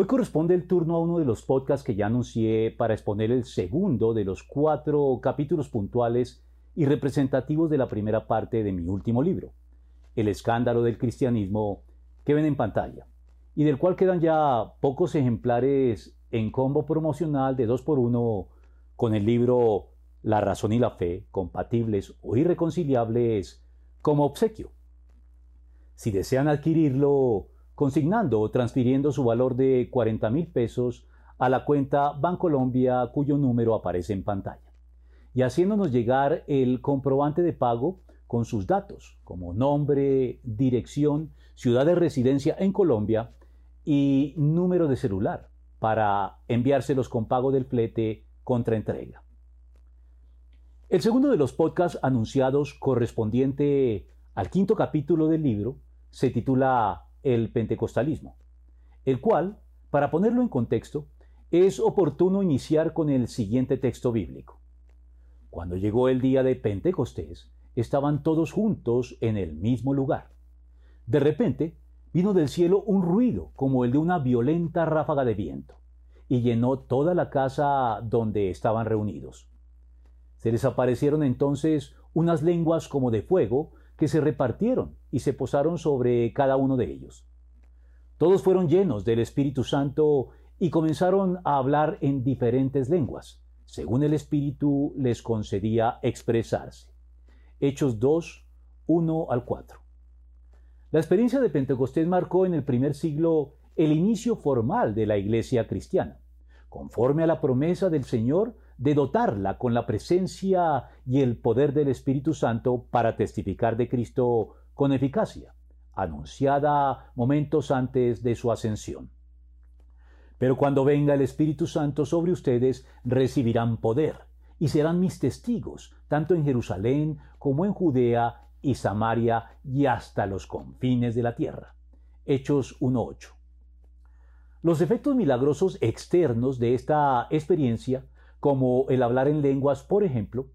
Hoy corresponde el turno a uno de los podcasts que ya anuncié para exponer el segundo de los cuatro capítulos puntuales y representativos de la primera parte de mi último libro, El escándalo del cristianismo, que ven en pantalla, y del cual quedan ya pocos ejemplares en combo promocional de 2x1 con el libro La razón y la fe, compatibles o irreconciliables, como obsequio. Si desean adquirirlo, consignando o transfiriendo su valor de 40 mil pesos a la cuenta Bancolombia cuyo número aparece en pantalla y haciéndonos llegar el comprobante de pago con sus datos como nombre, dirección, ciudad de residencia en Colombia y número de celular para enviárselos con pago del flete contra entrega. El segundo de los podcasts anunciados correspondiente al quinto capítulo del libro se titula el pentecostalismo, el cual, para ponerlo en contexto, es oportuno iniciar con el siguiente texto bíblico. Cuando llegó el día de Pentecostés, estaban todos juntos en el mismo lugar. De repente, vino del cielo un ruido como el de una violenta ráfaga de viento, y llenó toda la casa donde estaban reunidos. Se les aparecieron entonces unas lenguas como de fuego que se repartieron y se posaron sobre cada uno de ellos. Todos fueron llenos del Espíritu Santo y comenzaron a hablar en diferentes lenguas, según el Espíritu les concedía expresarse. Hechos 2, 1 al 4. La experiencia de Pentecostés marcó en el primer siglo el inicio formal de la iglesia cristiana, conforme a la promesa del Señor de dotarla con la presencia y el poder del Espíritu Santo para testificar de Cristo con eficacia, anunciada momentos antes de su ascensión. Pero cuando venga el Espíritu Santo sobre ustedes, recibirán poder y serán mis testigos, tanto en Jerusalén como en Judea y Samaria y hasta los confines de la tierra. Hechos 1.8. Los efectos milagrosos externos de esta experiencia como el hablar en lenguas, por ejemplo,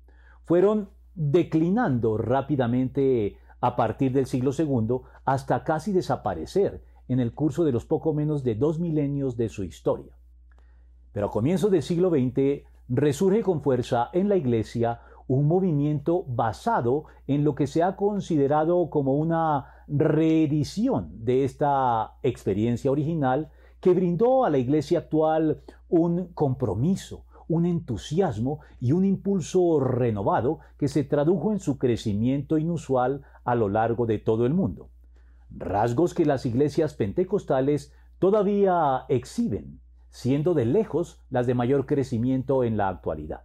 fueron declinando rápidamente a partir del siglo II hasta casi desaparecer en el curso de los poco menos de dos milenios de su historia. Pero a comienzos del siglo XX resurge con fuerza en la Iglesia un movimiento basado en lo que se ha considerado como una reedición de esta experiencia original que brindó a la Iglesia actual un compromiso, un entusiasmo y un impulso renovado que se tradujo en su crecimiento inusual a lo largo de todo el mundo. Rasgos que las iglesias pentecostales todavía exhiben, siendo de lejos las de mayor crecimiento en la actualidad.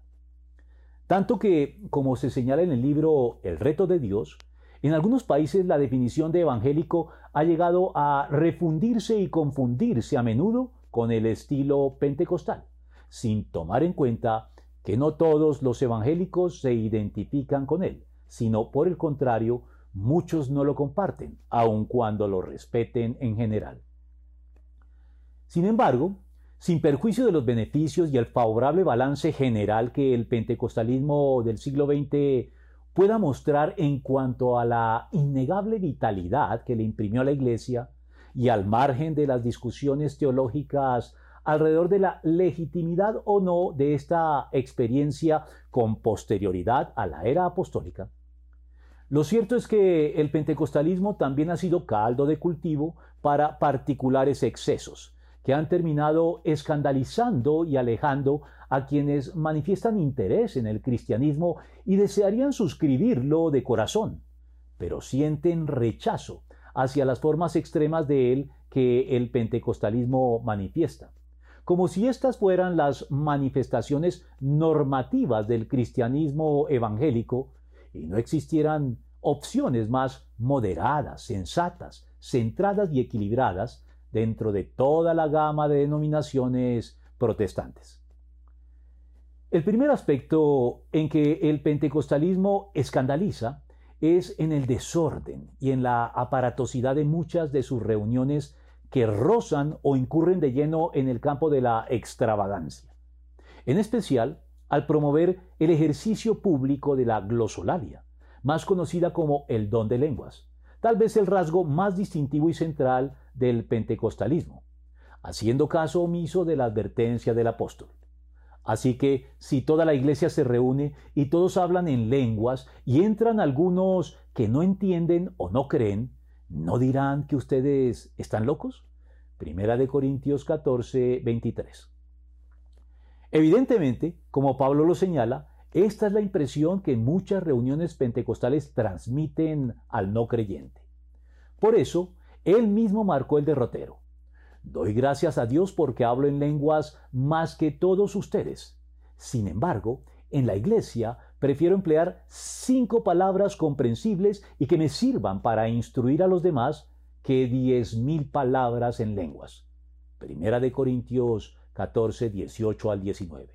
Tanto que, como se señala en el libro El reto de Dios, en algunos países la definición de evangélico ha llegado a refundirse y confundirse a menudo con el estilo pentecostal sin tomar en cuenta que no todos los evangélicos se identifican con él, sino por el contrario, muchos no lo comparten, aun cuando lo respeten en general. Sin embargo, sin perjuicio de los beneficios y el favorable balance general que el pentecostalismo del siglo XX pueda mostrar en cuanto a la innegable vitalidad que le imprimió a la Iglesia, y al margen de las discusiones teológicas alrededor de la legitimidad o no de esta experiencia con posterioridad a la era apostólica. Lo cierto es que el pentecostalismo también ha sido caldo de cultivo para particulares excesos, que han terminado escandalizando y alejando a quienes manifiestan interés en el cristianismo y desearían suscribirlo de corazón, pero sienten rechazo hacia las formas extremas de él que el pentecostalismo manifiesta como si estas fueran las manifestaciones normativas del cristianismo evangélico y no existieran opciones más moderadas, sensatas, centradas y equilibradas dentro de toda la gama de denominaciones protestantes. El primer aspecto en que el pentecostalismo escandaliza es en el desorden y en la aparatosidad de muchas de sus reuniones que rozan o incurren de lleno en el campo de la extravagancia. En especial, al promover el ejercicio público de la glosolalia, más conocida como el don de lenguas, tal vez el rasgo más distintivo y central del pentecostalismo, haciendo caso omiso de la advertencia del apóstol. Así que si toda la iglesia se reúne y todos hablan en lenguas y entran algunos que no entienden o no creen, ¿no dirán que ustedes están locos? Primera de Corintios 14, 23. Evidentemente, como Pablo lo señala, esta es la impresión que muchas reuniones pentecostales transmiten al no creyente. Por eso, él mismo marcó el derrotero. Doy gracias a Dios porque hablo en lenguas más que todos ustedes. Sin embargo, en la iglesia prefiero emplear cinco palabras comprensibles y que me sirvan para instruir a los demás que diez mil palabras en lenguas. Primera de Corintios 14, 18 al 19.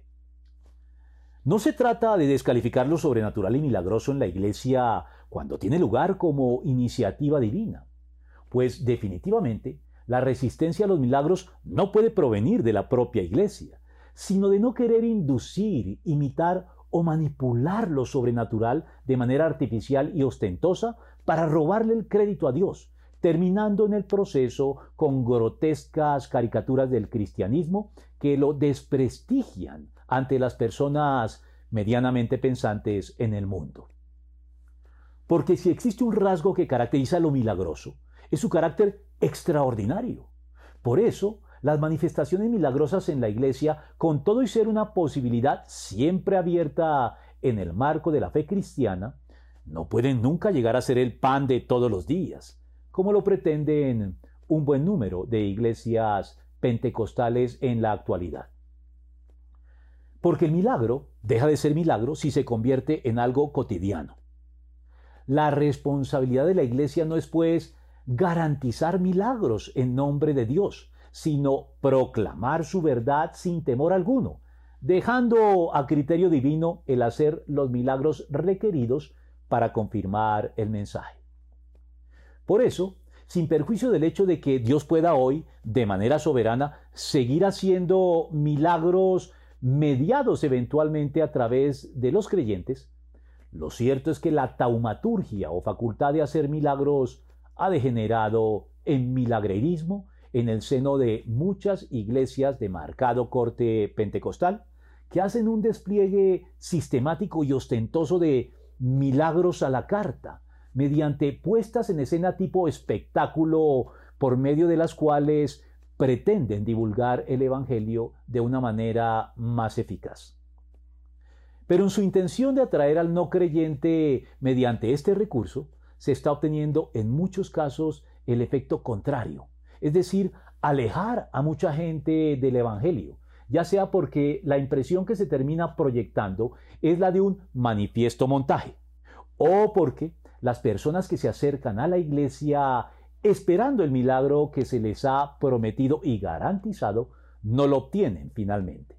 No se trata de descalificar lo sobrenatural y milagroso en la iglesia cuando tiene lugar como iniciativa divina, pues definitivamente la resistencia a los milagros no puede provenir de la propia iglesia, sino de no querer inducir, imitar o manipular lo sobrenatural de manera artificial y ostentosa para robarle el crédito a Dios, terminando en el proceso con grotescas caricaturas del cristianismo que lo desprestigian ante las personas medianamente pensantes en el mundo. Porque si existe un rasgo que caracteriza lo milagroso, es su carácter extraordinario. Por eso, las manifestaciones milagrosas en la iglesia, con todo y ser una posibilidad siempre abierta en el marco de la fe cristiana, no pueden nunca llegar a ser el pan de todos los días, como lo pretenden un buen número de iglesias pentecostales en la actualidad. Porque el milagro deja de ser milagro si se convierte en algo cotidiano. La responsabilidad de la iglesia no es pues garantizar milagros en nombre de Dios, sino proclamar su verdad sin temor alguno, dejando a criterio divino el hacer los milagros requeridos para confirmar el mensaje. Por eso, sin perjuicio del hecho de que Dios pueda hoy, de manera soberana, seguir haciendo milagros mediados eventualmente a través de los creyentes, lo cierto es que la taumaturgia o facultad de hacer milagros ha degenerado en milagrerismo en el seno de muchas iglesias de marcado corte pentecostal que hacen un despliegue sistemático y ostentoso de milagros a la carta, mediante puestas en escena tipo espectáculo por medio de las cuales pretenden divulgar el Evangelio de una manera más eficaz. Pero en su intención de atraer al no creyente mediante este recurso, se está obteniendo en muchos casos el efecto contrario, es decir, alejar a mucha gente del Evangelio, ya sea porque la impresión que se termina proyectando es la de un manifiesto montaje, o porque las personas que se acercan a la iglesia esperando el milagro que se les ha prometido y garantizado, no lo obtienen finalmente,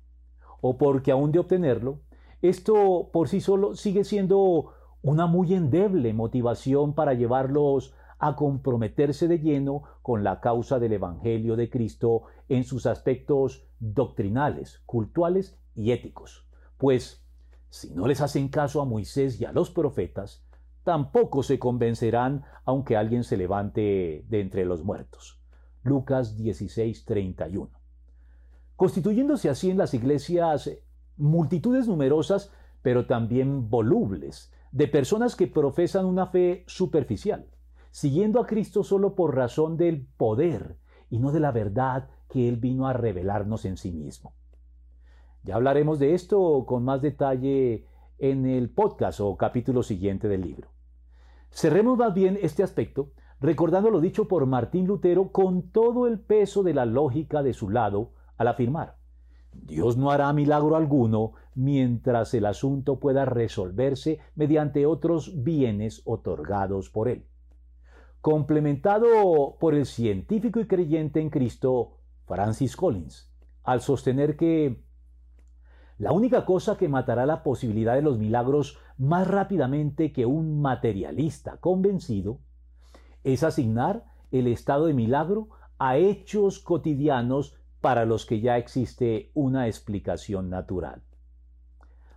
o porque aún de obtenerlo, esto por sí solo sigue siendo una muy endeble motivación para llevarlos a comprometerse de lleno con la causa del Evangelio de Cristo en sus aspectos doctrinales, cultuales y éticos. Pues, si no les hacen caso a Moisés y a los profetas, tampoco se convencerán aunque alguien se levante de entre los muertos. Lucas 16:31. Constituyéndose así en las iglesias multitudes numerosas, pero también volubles, de personas que profesan una fe superficial, siguiendo a Cristo solo por razón del poder y no de la verdad que Él vino a revelarnos en sí mismo. Ya hablaremos de esto con más detalle en el podcast o capítulo siguiente del libro. Cerremos más bien este aspecto recordando lo dicho por Martín Lutero con todo el peso de la lógica de su lado al afirmar, Dios no hará milagro alguno mientras el asunto pueda resolverse mediante otros bienes otorgados por Él. Complementado por el científico y creyente en Cristo Francis Collins, al sostener que la única cosa que matará la posibilidad de los milagros más rápidamente que un materialista convencido es asignar el estado de milagro a hechos cotidianos para los que ya existe una explicación natural.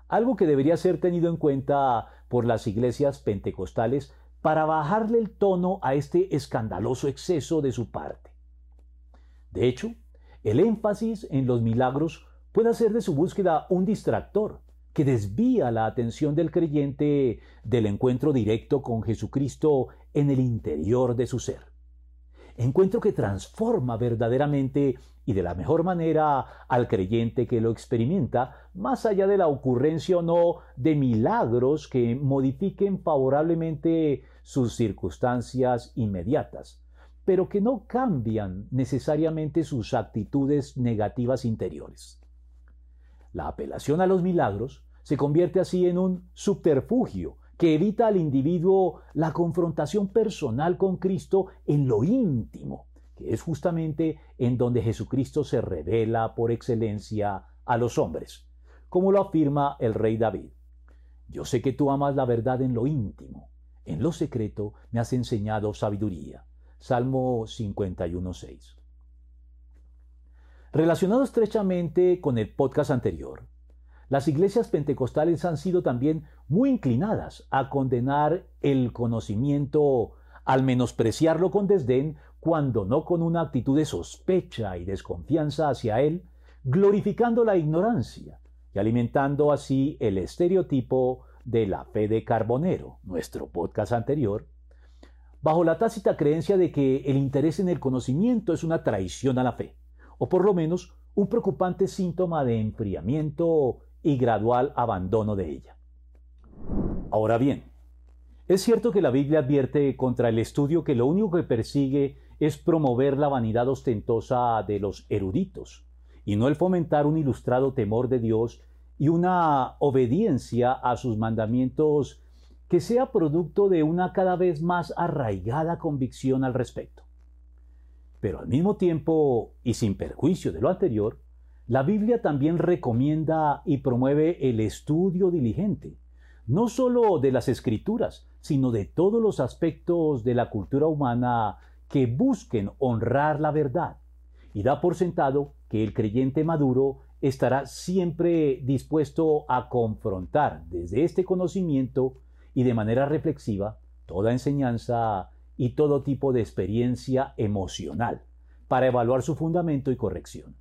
Algo que debería ser tenido en cuenta por las iglesias pentecostales para bajarle el tono a este escandaloso exceso de su parte. De hecho, el énfasis en los milagros puede hacer de su búsqueda un distractor que desvía la atención del creyente del encuentro directo con Jesucristo en el interior de su ser. Encuentro que transforma verdaderamente y de la mejor manera al creyente que lo experimenta, más allá de la ocurrencia o no de milagros que modifiquen favorablemente sus circunstancias inmediatas, pero que no cambian necesariamente sus actitudes negativas interiores. La apelación a los milagros se convierte así en un subterfugio que evita al individuo la confrontación personal con Cristo en lo íntimo, que es justamente en donde Jesucristo se revela por excelencia a los hombres, como lo afirma el rey David. Yo sé que tú amas la verdad en lo íntimo, en lo secreto me has enseñado sabiduría. Salmo 51.6. Relacionado estrechamente con el podcast anterior, las iglesias pentecostales han sido también muy inclinadas a condenar el conocimiento, al menospreciarlo con desdén, cuando no con una actitud de sospecha y desconfianza hacia él, glorificando la ignorancia y alimentando así el estereotipo de la fe de Carbonero, nuestro podcast anterior, bajo la tácita creencia de que el interés en el conocimiento es una traición a la fe, o por lo menos un preocupante síntoma de enfriamiento y gradual abandono de ella. Ahora bien, es cierto que la Biblia advierte contra el estudio que lo único que persigue es promover la vanidad ostentosa de los eruditos, y no el fomentar un ilustrado temor de Dios y una obediencia a sus mandamientos que sea producto de una cada vez más arraigada convicción al respecto. Pero al mismo tiempo, y sin perjuicio de lo anterior, la Biblia también recomienda y promueve el estudio diligente, no sólo de las escrituras, sino de todos los aspectos de la cultura humana que busquen honrar la verdad, y da por sentado que el creyente maduro estará siempre dispuesto a confrontar desde este conocimiento y de manera reflexiva toda enseñanza y todo tipo de experiencia emocional para evaluar su fundamento y corrección.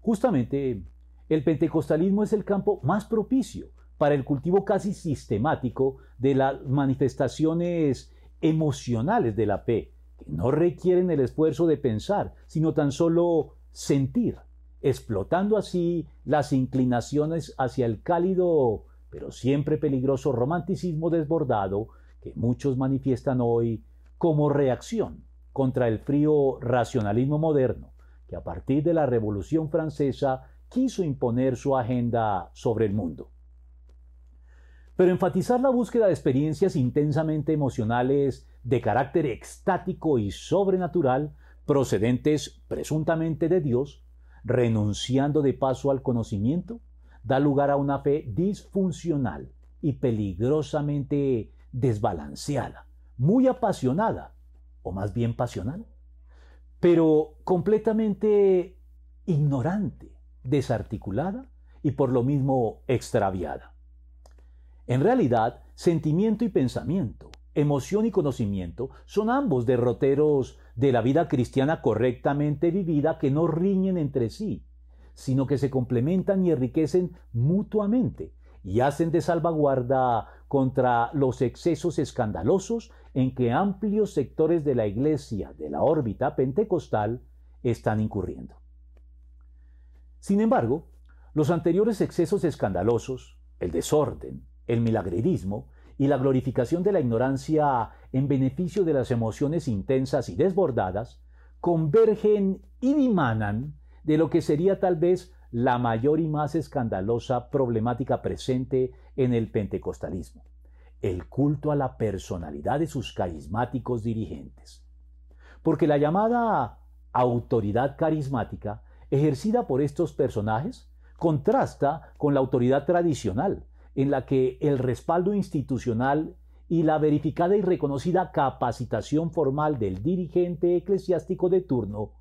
Justamente, el pentecostalismo es el campo más propicio para el cultivo casi sistemático de las manifestaciones emocionales de la fe, que no requieren el esfuerzo de pensar, sino tan solo sentir explotando así las inclinaciones hacia el cálido, pero siempre peligroso romanticismo desbordado que muchos manifiestan hoy como reacción contra el frío racionalismo moderno, que a partir de la Revolución Francesa quiso imponer su agenda sobre el mundo. Pero enfatizar la búsqueda de experiencias intensamente emocionales de carácter extático y sobrenatural, procedentes presuntamente de Dios, renunciando de paso al conocimiento, da lugar a una fe disfuncional y peligrosamente desbalanceada, muy apasionada, o más bien pasional, pero completamente ignorante, desarticulada y por lo mismo extraviada. En realidad, sentimiento y pensamiento, emoción y conocimiento son ambos derroteros de la vida cristiana correctamente vivida que no riñen entre sí, sino que se complementan y enriquecen mutuamente y hacen de salvaguarda contra los excesos escandalosos en que amplios sectores de la Iglesia de la órbita pentecostal están incurriendo. Sin embargo, los anteriores excesos escandalosos, el desorden, el milagrerismo y la glorificación de la ignorancia en beneficio de las emociones intensas y desbordadas, convergen y dimanan de lo que sería tal vez la mayor y más escandalosa problemática presente en el pentecostalismo, el culto a la personalidad de sus carismáticos dirigentes. Porque la llamada autoridad carismática ejercida por estos personajes contrasta con la autoridad tradicional, en la que el respaldo institucional y la verificada y reconocida capacitación formal del dirigente eclesiástico de turno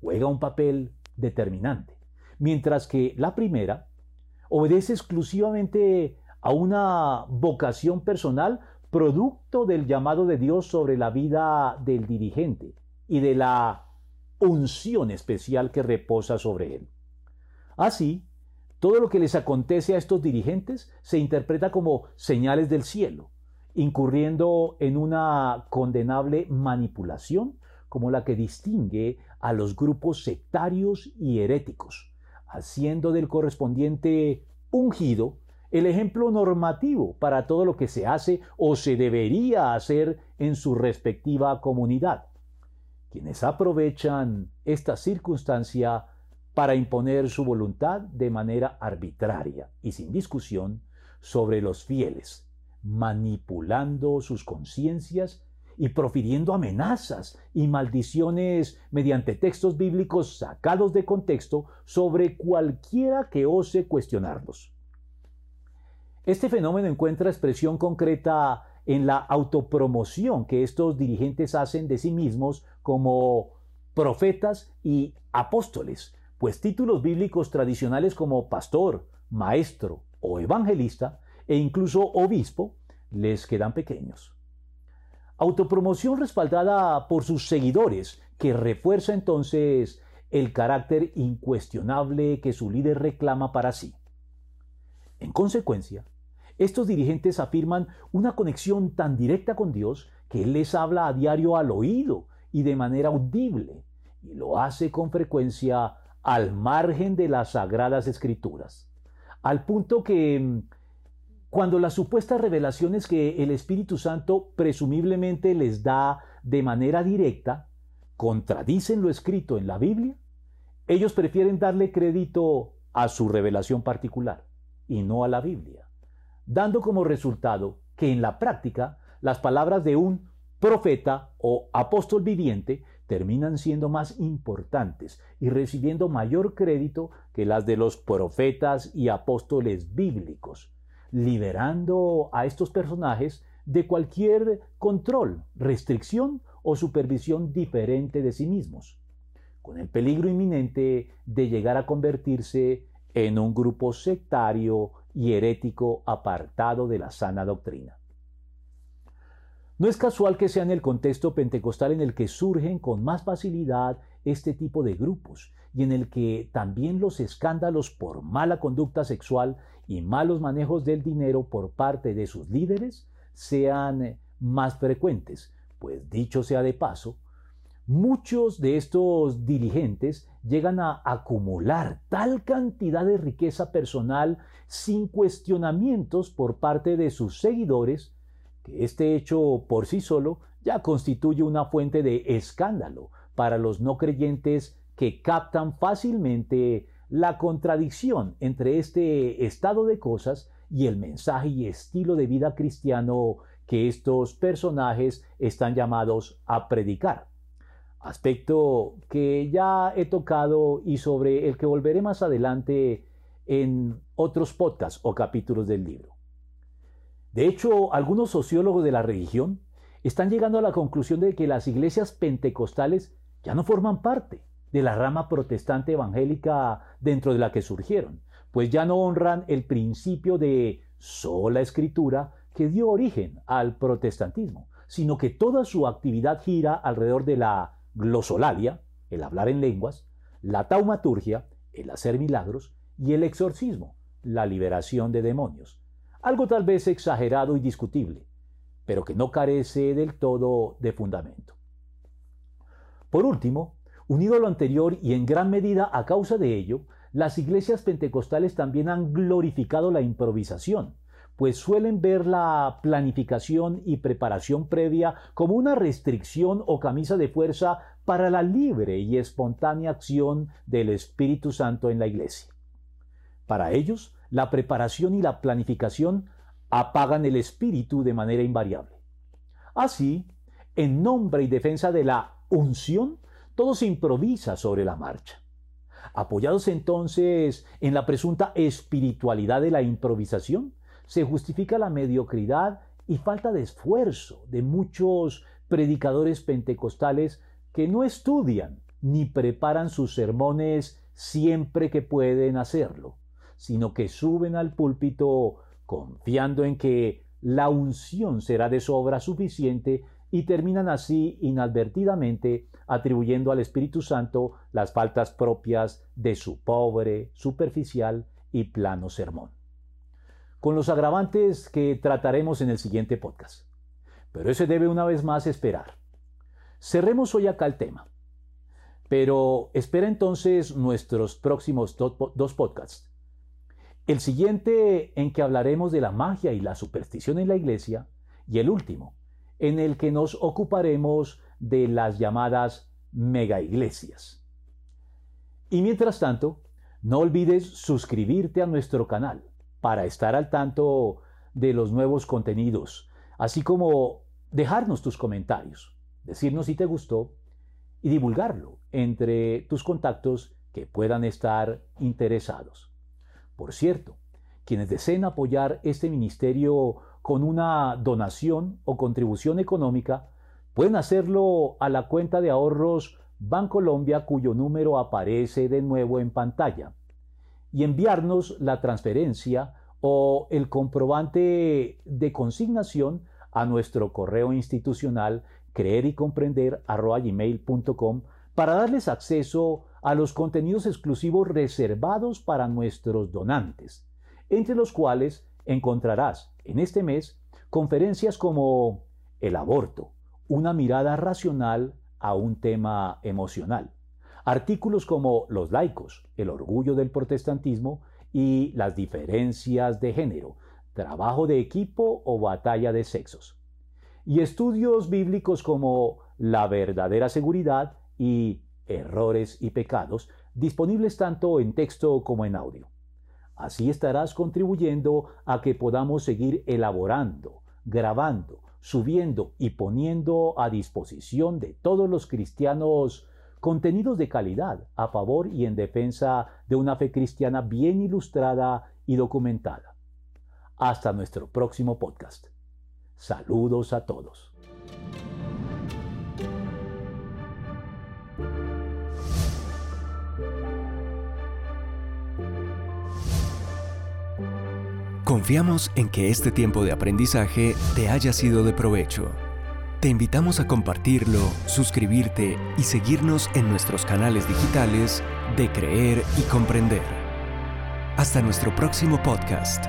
juega un papel determinante, mientras que la primera obedece exclusivamente a una vocación personal producto del llamado de Dios sobre la vida del dirigente y de la unción especial que reposa sobre él. Así, todo lo que les acontece a estos dirigentes se interpreta como señales del cielo, incurriendo en una condenable manipulación como la que distingue a los grupos sectarios y heréticos, haciendo del correspondiente ungido el ejemplo normativo para todo lo que se hace o se debería hacer en su respectiva comunidad. Quienes aprovechan esta circunstancia para imponer su voluntad de manera arbitraria y sin discusión sobre los fieles, manipulando sus conciencias y profiriendo amenazas y maldiciones mediante textos bíblicos sacados de contexto sobre cualquiera que ose cuestionarlos. Este fenómeno encuentra expresión concreta en la autopromoción que estos dirigentes hacen de sí mismos como profetas y apóstoles, pues títulos bíblicos tradicionales como pastor, maestro o evangelista e incluso obispo les quedan pequeños. Autopromoción respaldada por sus seguidores, que refuerza entonces el carácter incuestionable que su líder reclama para sí. En consecuencia, estos dirigentes afirman una conexión tan directa con Dios que Él les habla a diario al oído y de manera audible, y lo hace con frecuencia al margen de las sagradas escrituras, al punto que cuando las supuestas revelaciones que el Espíritu Santo presumiblemente les da de manera directa contradicen lo escrito en la Biblia, ellos prefieren darle crédito a su revelación particular y no a la Biblia, dando como resultado que en la práctica las palabras de un profeta o apóstol viviente terminan siendo más importantes y recibiendo mayor crédito que las de los profetas y apóstoles bíblicos, liberando a estos personajes de cualquier control, restricción o supervisión diferente de sí mismos, con el peligro inminente de llegar a convertirse en un grupo sectario y herético apartado de la sana doctrina. No es casual que sea en el contexto pentecostal en el que surgen con más facilidad este tipo de grupos y en el que también los escándalos por mala conducta sexual y malos manejos del dinero por parte de sus líderes sean más frecuentes, pues dicho sea de paso, muchos de estos dirigentes llegan a acumular tal cantidad de riqueza personal sin cuestionamientos por parte de sus seguidores que este hecho por sí solo ya constituye una fuente de escándalo para los no creyentes que captan fácilmente la contradicción entre este estado de cosas y el mensaje y estilo de vida cristiano que estos personajes están llamados a predicar. Aspecto que ya he tocado y sobre el que volveré más adelante en otros podcasts o capítulos del libro. De hecho, algunos sociólogos de la religión están llegando a la conclusión de que las iglesias pentecostales ya no forman parte de la rama protestante evangélica dentro de la que surgieron, pues ya no honran el principio de sola escritura que dio origen al protestantismo, sino que toda su actividad gira alrededor de la glosolalia, el hablar en lenguas, la taumaturgia, el hacer milagros, y el exorcismo, la liberación de demonios algo tal vez exagerado y discutible, pero que no carece del todo de fundamento. Por último, unido a lo anterior y en gran medida a causa de ello, las iglesias pentecostales también han glorificado la improvisación, pues suelen ver la planificación y preparación previa como una restricción o camisa de fuerza para la libre y espontánea acción del Espíritu Santo en la iglesia. Para ellos, la preparación y la planificación apagan el espíritu de manera invariable. Así, en nombre y defensa de la unción, todo se improvisa sobre la marcha. Apoyados entonces en la presunta espiritualidad de la improvisación, se justifica la mediocridad y falta de esfuerzo de muchos predicadores pentecostales que no estudian ni preparan sus sermones siempre que pueden hacerlo, sino que suben al púlpito confiando en que la unción será de sobra suficiente y terminan así inadvertidamente atribuyendo al Espíritu Santo las faltas propias de su pobre, superficial y plano sermón. Con los agravantes que trataremos en el siguiente podcast. Pero ese debe una vez más esperar. Cerremos hoy acá el tema. Pero espera entonces nuestros próximos dos podcasts. El siguiente en que hablaremos de la magia y la superstición en la iglesia y el último en el que nos ocuparemos de las llamadas mega iglesias. Y mientras tanto, no olvides suscribirte a nuestro canal para estar al tanto de los nuevos contenidos, así como dejarnos tus comentarios, decirnos si te gustó y divulgarlo entre tus contactos que puedan estar interesados. Por cierto, quienes deseen apoyar este ministerio con una donación o contribución económica, pueden hacerlo a la cuenta de ahorros Bancolombia cuyo número aparece de nuevo en pantalla y enviarnos la transferencia o el comprobante de consignación a nuestro correo institucional creer y comprender para darles acceso a los contenidos exclusivos reservados para nuestros donantes, entre los cuales encontrarás en este mes conferencias como El aborto, una mirada racional a un tema emocional. Artículos como Los laicos, el orgullo del protestantismo y las diferencias de género, trabajo de equipo o batalla de sexos. Y estudios bíblicos como La verdadera seguridad y Errores y pecados, disponibles tanto en texto como en audio. Así estarás contribuyendo a que podamos seguir elaborando, grabando, subiendo y poniendo a disposición de todos los cristianos contenidos de calidad a favor y en defensa de una fe cristiana bien ilustrada y documentada. Hasta nuestro próximo podcast. Saludos a todos. Confiamos en que este tiempo de aprendizaje te haya sido de provecho. Te invitamos a compartirlo, suscribirte y seguirnos en nuestros canales digitales de Creer y Comprender. Hasta nuestro próximo podcast.